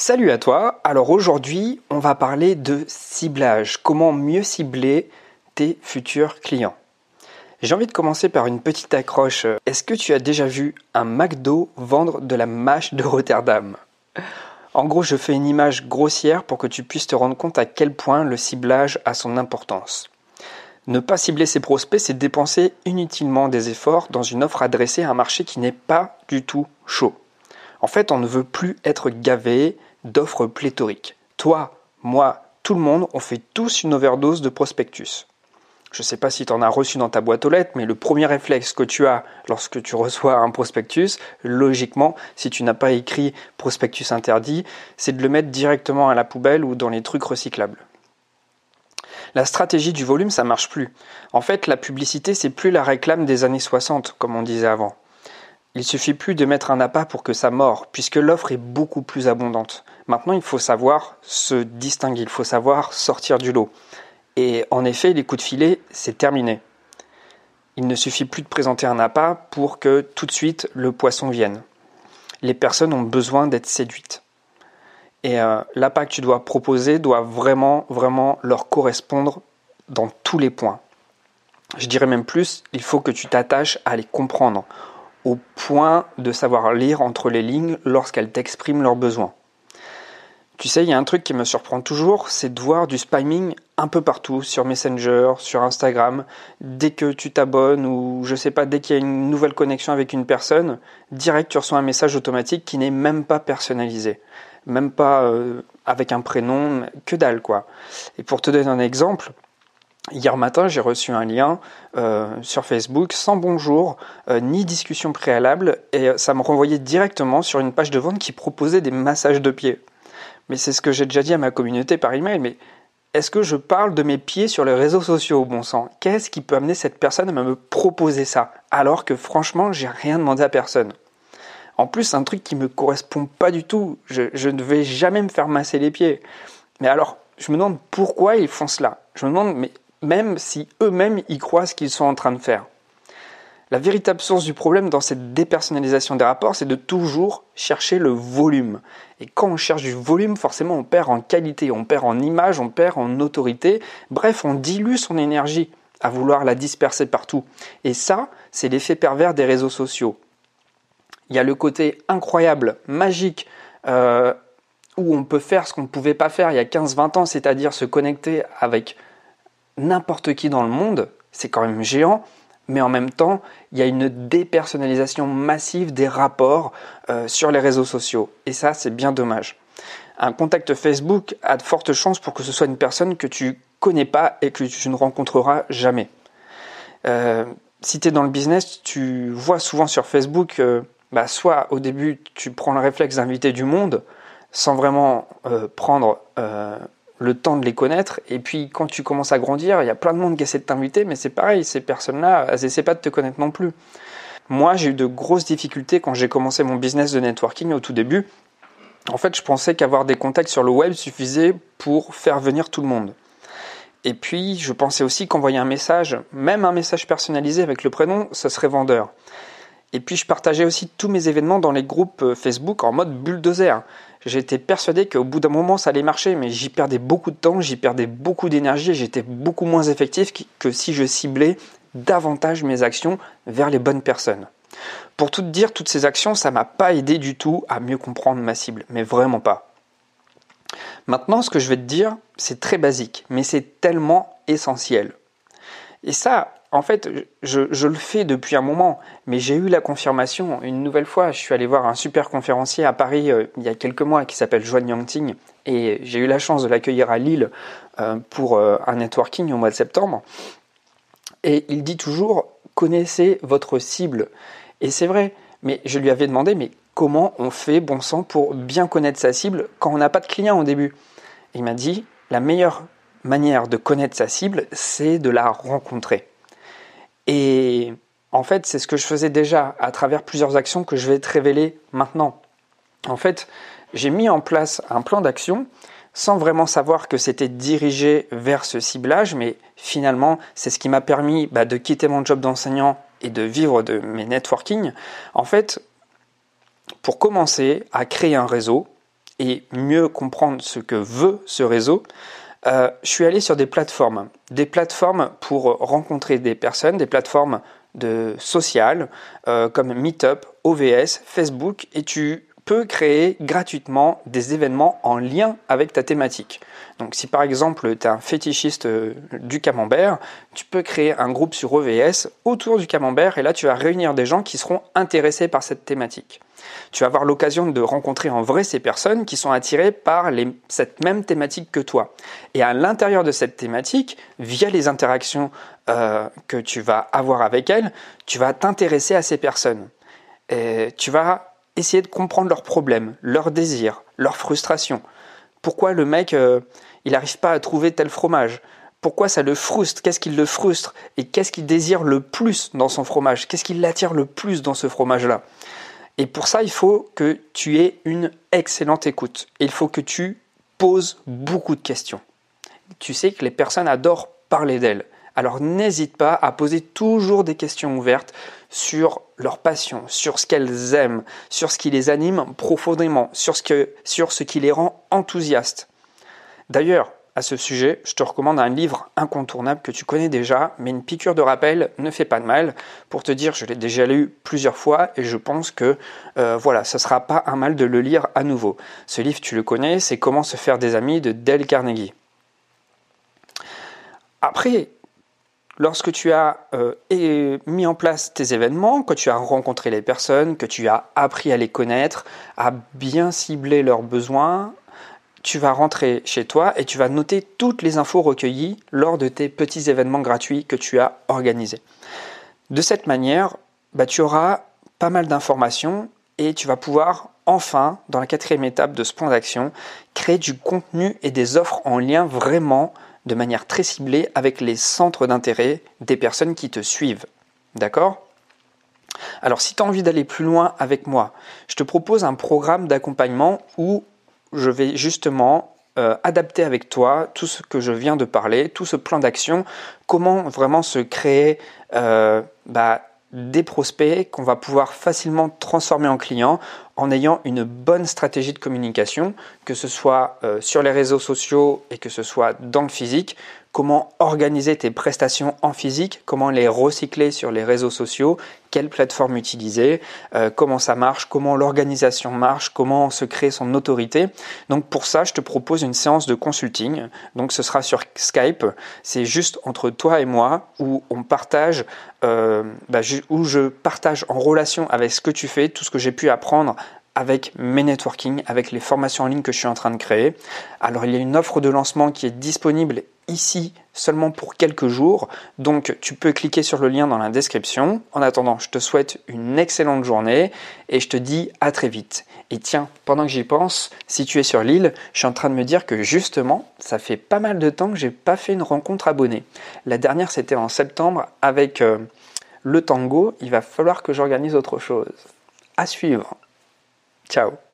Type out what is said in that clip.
Salut à toi. Alors aujourd'hui, on va parler de ciblage. Comment mieux cibler tes futurs clients. J'ai envie de commencer par une petite accroche. Est-ce que tu as déjà vu un McDo vendre de la mâche de Rotterdam? En gros, je fais une image grossière pour que tu puisses te rendre compte à quel point le ciblage a son importance. Ne pas cibler ses prospects, c'est dépenser inutilement des efforts dans une offre adressée à un marché qui n'est pas du tout chaud. En fait, on ne veut plus être gavé d'offres pléthoriques. Toi, moi, tout le monde, on fait tous une overdose de prospectus. Je ne sais pas si tu en as reçu dans ta boîte aux lettres, mais le premier réflexe que tu as lorsque tu reçois un prospectus, logiquement, si tu n'as pas écrit prospectus interdit, c'est de le mettre directement à la poubelle ou dans les trucs recyclables. La stratégie du volume, ça marche plus. En fait, la publicité, c'est plus la réclame des années 60, comme on disait avant. Il suffit plus de mettre un appât pour que ça mord, puisque l'offre est beaucoup plus abondante. Maintenant, il faut savoir se distinguer, il faut savoir sortir du lot. Et en effet, les coups de filet, c'est terminé. Il ne suffit plus de présenter un appât pour que tout de suite le poisson vienne. Les personnes ont besoin d'être séduites. Et euh, l'appât que tu dois proposer doit vraiment, vraiment leur correspondre dans tous les points. Je dirais même plus, il faut que tu t'attaches à les comprendre au point de savoir lire entre les lignes lorsqu'elles t'expriment leurs besoins. Tu sais, il y a un truc qui me surprend toujours, c'est de voir du spamming un peu partout, sur Messenger, sur Instagram. Dès que tu t'abonnes ou je sais pas, dès qu'il y a une nouvelle connexion avec une personne, direct tu reçois un message automatique qui n'est même pas personnalisé. Même pas euh, avec un prénom, que dalle quoi. Et pour te donner un exemple, Hier matin, j'ai reçu un lien euh, sur Facebook sans bonjour euh, ni discussion préalable et ça me renvoyait directement sur une page de vente qui proposait des massages de pieds. Mais c'est ce que j'ai déjà dit à ma communauté par email, mais est-ce que je parle de mes pieds sur les réseaux sociaux au bon sens? Qu'est-ce qui peut amener cette personne à me proposer ça alors que franchement, j'ai rien demandé à personne? En plus, un truc qui me correspond pas du tout, je ne vais jamais me faire masser les pieds. Mais alors, je me demande pourquoi ils font cela. Je me demande, mais même si eux-mêmes y croient ce qu'ils sont en train de faire. La véritable source du problème dans cette dépersonnalisation des rapports, c'est de toujours chercher le volume. Et quand on cherche du volume, forcément, on perd en qualité, on perd en image, on perd en autorité. Bref, on dilue son énergie à vouloir la disperser partout. Et ça, c'est l'effet pervers des réseaux sociaux. Il y a le côté incroyable, magique, euh, où on peut faire ce qu'on ne pouvait pas faire il y a 15-20 ans, c'est-à-dire se connecter avec n'importe qui dans le monde, c'est quand même géant, mais en même temps, il y a une dépersonnalisation massive des rapports euh, sur les réseaux sociaux. Et ça, c'est bien dommage. Un contact Facebook a de fortes chances pour que ce soit une personne que tu connais pas et que tu ne rencontreras jamais. Euh, si tu es dans le business, tu vois souvent sur Facebook, euh, bah, soit au début, tu prends le réflexe d'inviter du monde sans vraiment prendre le temps de les connaître. Et puis quand tu commences à grandir, il y a plein de monde qui essaie de t'inviter, mais c'est pareil, ces personnes-là, elles essaient pas de te connaître non plus. Moi, j'ai eu de grosses difficultés quand j'ai commencé mon business de networking au tout début. En fait, je pensais qu'avoir des contacts sur le web suffisait pour faire venir tout le monde. Et puis, je pensais aussi qu'envoyer un message, même un message personnalisé avec le prénom, ça serait vendeur. Et puis, je partageais aussi tous mes événements dans les groupes euh, Facebook en mode bulldozer. J'étais persuadé qu'au bout d'un moment ça allait marcher, mais j'y perdais beaucoup de temps, j'y perdais beaucoup d'énergie j'étais beaucoup moins effectif que si je ciblais davantage mes actions vers les bonnes personnes. Pour tout dire, toutes ces actions, ça m'a pas aidé du tout à mieux comprendre ma cible, mais vraiment pas. Maintenant, ce que je vais te dire, c'est très basique, mais c'est tellement essentiel. Et ça, en fait, je, le fais depuis un moment, mais j'ai eu la confirmation une nouvelle fois. Je suis allé voir un super conférencier à Paris euh, il y a quelques mois qui s'appelle Joan Yangting et j'ai eu la chance de l'accueillir à Lille euh, pour euh, un networking au mois de septembre. Et il dit toujours connaissez votre cible. Et c'est vrai, mais je lui avais demandé mais comment on fait bon sang pour bien connaître sa cible quand on n'a pas de clients au début? Il m'a dit la meilleure manière de connaître sa cible, c'est de la rencontrer. Et en fait, c'est ce que je faisais déjà à travers plusieurs actions que je vais te révéler maintenant. En fait, j'ai mis en place un plan d'action sans vraiment savoir que c'était dirigé vers ce ciblage, mais finalement, c'est ce qui m'a permis bah, de quitter mon job d'enseignant et de vivre de mes networking. En fait, pour commencer à créer un réseau et mieux comprendre ce que veut ce réseau, euh, je suis allé sur des plateformes, des plateformes pour rencontrer des personnes, des plateformes de sociales euh, comme Meetup, OVS, Facebook, et tu peux créer gratuitement des événements en lien avec ta thématique. Donc si par exemple tu es un fétichiste euh, du camembert, tu peux créer un groupe sur OVS autour du camembert et là tu vas réunir des gens qui seront intéressés par cette thématique. Tu vas avoir l'occasion de rencontrer en vrai ces personnes qui sont attirées par cette même thématique que toi. Et à l'intérieur de cette thématique, via les interactions euh, que tu vas avoir avec elles, tu vas t'intéresser à ces personnes. Et tu vas essayer de comprendre leurs problèmes, leurs désirs, leurs frustrations. Pourquoi le mec, euh, il n'arrive pas à trouver tel fromage? Pourquoi ça le frustre? Qu'est-ce qui le frustre? Et qu'est-ce qu'il désire le plus dans son fromage? Qu'est-ce qui l'attire le plus dans ce fromage-là? Et pour ça, il faut que tu aies une excellente écoute. Il faut que tu poses beaucoup de questions. Tu sais que les personnes adorent parler d'elles. Alors n'hésite pas à poser toujours des questions ouvertes sur leur passion, sur ce qu'elles aiment, sur ce qui les anime profondément, sur ce, sur ce qui les rend enthousiastes. D'ailleurs, à ce sujet, je te recommande un livre incontournable que tu connais déjà, mais une piqûre de rappel ne fait pas de mal. Pour te dire, je l'ai déjà lu plusieurs fois et je pense que euh, voilà, ce sera pas un mal de le lire à nouveau. Ce livre, tu le connais, c'est Comment se faire des amis de Dale Carnegie. Après, lorsque tu as euh, mis en place tes événements, que tu as rencontré les personnes, que tu as appris à les connaître, à bien cibler leurs besoins, tu vas rentrer chez toi et tu vas noter toutes les infos recueillies lors de tes petits événements gratuits que tu as organisés. De cette manière, bah, tu auras pas mal d'informations et tu vas pouvoir enfin, dans la quatrième étape de ce plan d'action, créer du contenu et des offres en lien vraiment de manière très ciblée avec les centres d'intérêt des personnes qui te suivent. D'accord? Alors si tu as envie d'aller plus loin avec moi, je te propose un programme d'accompagnement où je vais justement euh, adapter avec toi tout ce que je viens de parler, tout ce plan d'action, comment vraiment se créer euh, bah, des prospects qu'on va pouvoir facilement transformer en clients en ayant une bonne stratégie de communication, que ce soit euh, sur les réseaux sociaux et que ce soit dans le physique, comment organiser tes prestations en physique, comment les recycler sur les réseaux sociaux, quelle plateforme utiliser, euh, comment ça marche, comment l'organisation marche, comment se créer son autorité. Donc pour ça, je te propose une séance de consulting. Donc ce sera sur Skype. C'est juste entre toi et moi où on partage, euh, bah, où je partage en relation avec ce que tu fais, tout ce que j'ai pu apprendre avec mes networking, avec les formations en ligne que je suis en train de créer. Alors il y a une offre de lancement qui est disponible ici seulement pour quelques jours, donc tu peux cliquer sur le lien dans la description. En attendant, je te souhaite une excellente journée et je te dis à très vite. Et tiens, pendant que j'y pense, si tu es sur l'île, je suis en train de me dire que justement, ça fait pas mal de temps que j'ai pas fait une rencontre abonnée. La dernière, c'était en septembre avec euh, le tango. Il va falloir que j'organise autre chose. À suivre. Ciao